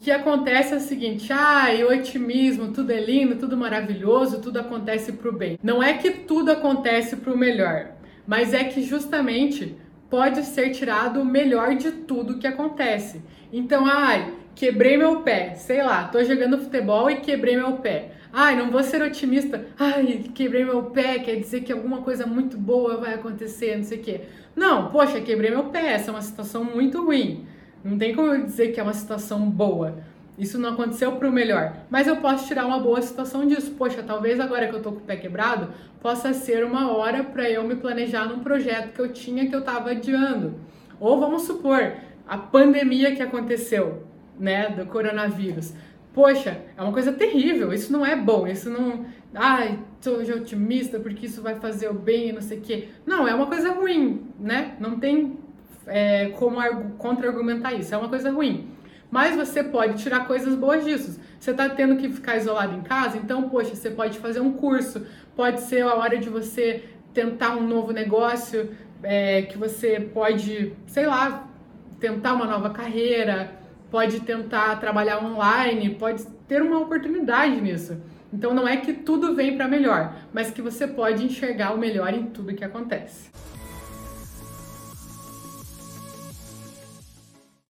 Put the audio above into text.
Que acontece é o seguinte, ah, o otimismo, tudo é lindo, tudo maravilhoso, tudo acontece para o bem. Não é que tudo acontece para o melhor, mas é que justamente pode ser tirado o melhor de tudo que acontece. Então, ai, quebrei meu pé, sei lá, tô jogando futebol e quebrei meu pé. Ai, não vou ser otimista. Ai, quebrei meu pé, quer dizer que alguma coisa muito boa vai acontecer, não sei o quê. Não, poxa, quebrei meu pé, essa é uma situação muito ruim. Não tem como eu dizer que é uma situação boa. Isso não aconteceu para o melhor. Mas eu posso tirar uma boa situação disso. Poxa, talvez agora que eu tô com o pé quebrado, possa ser uma hora para eu me planejar num projeto que eu tinha que eu estava adiando. Ou vamos supor, a pandemia que aconteceu, né, do coronavírus. Poxa, é uma coisa terrível, isso não é bom, isso não. Ai, sou otimista porque isso vai fazer o bem e não sei o quê. Não, é uma coisa ruim, né? Não tem é, como contra-argumentar isso. É uma coisa ruim. Mas você pode tirar coisas boas disso. Você está tendo que ficar isolado em casa, então, poxa, você pode fazer um curso, pode ser a hora de você tentar um novo negócio, é, que você pode, sei lá, tentar uma nova carreira, pode tentar trabalhar online, pode ter uma oportunidade nisso. Então não é que tudo vem para melhor, mas que você pode enxergar o melhor em tudo que acontece.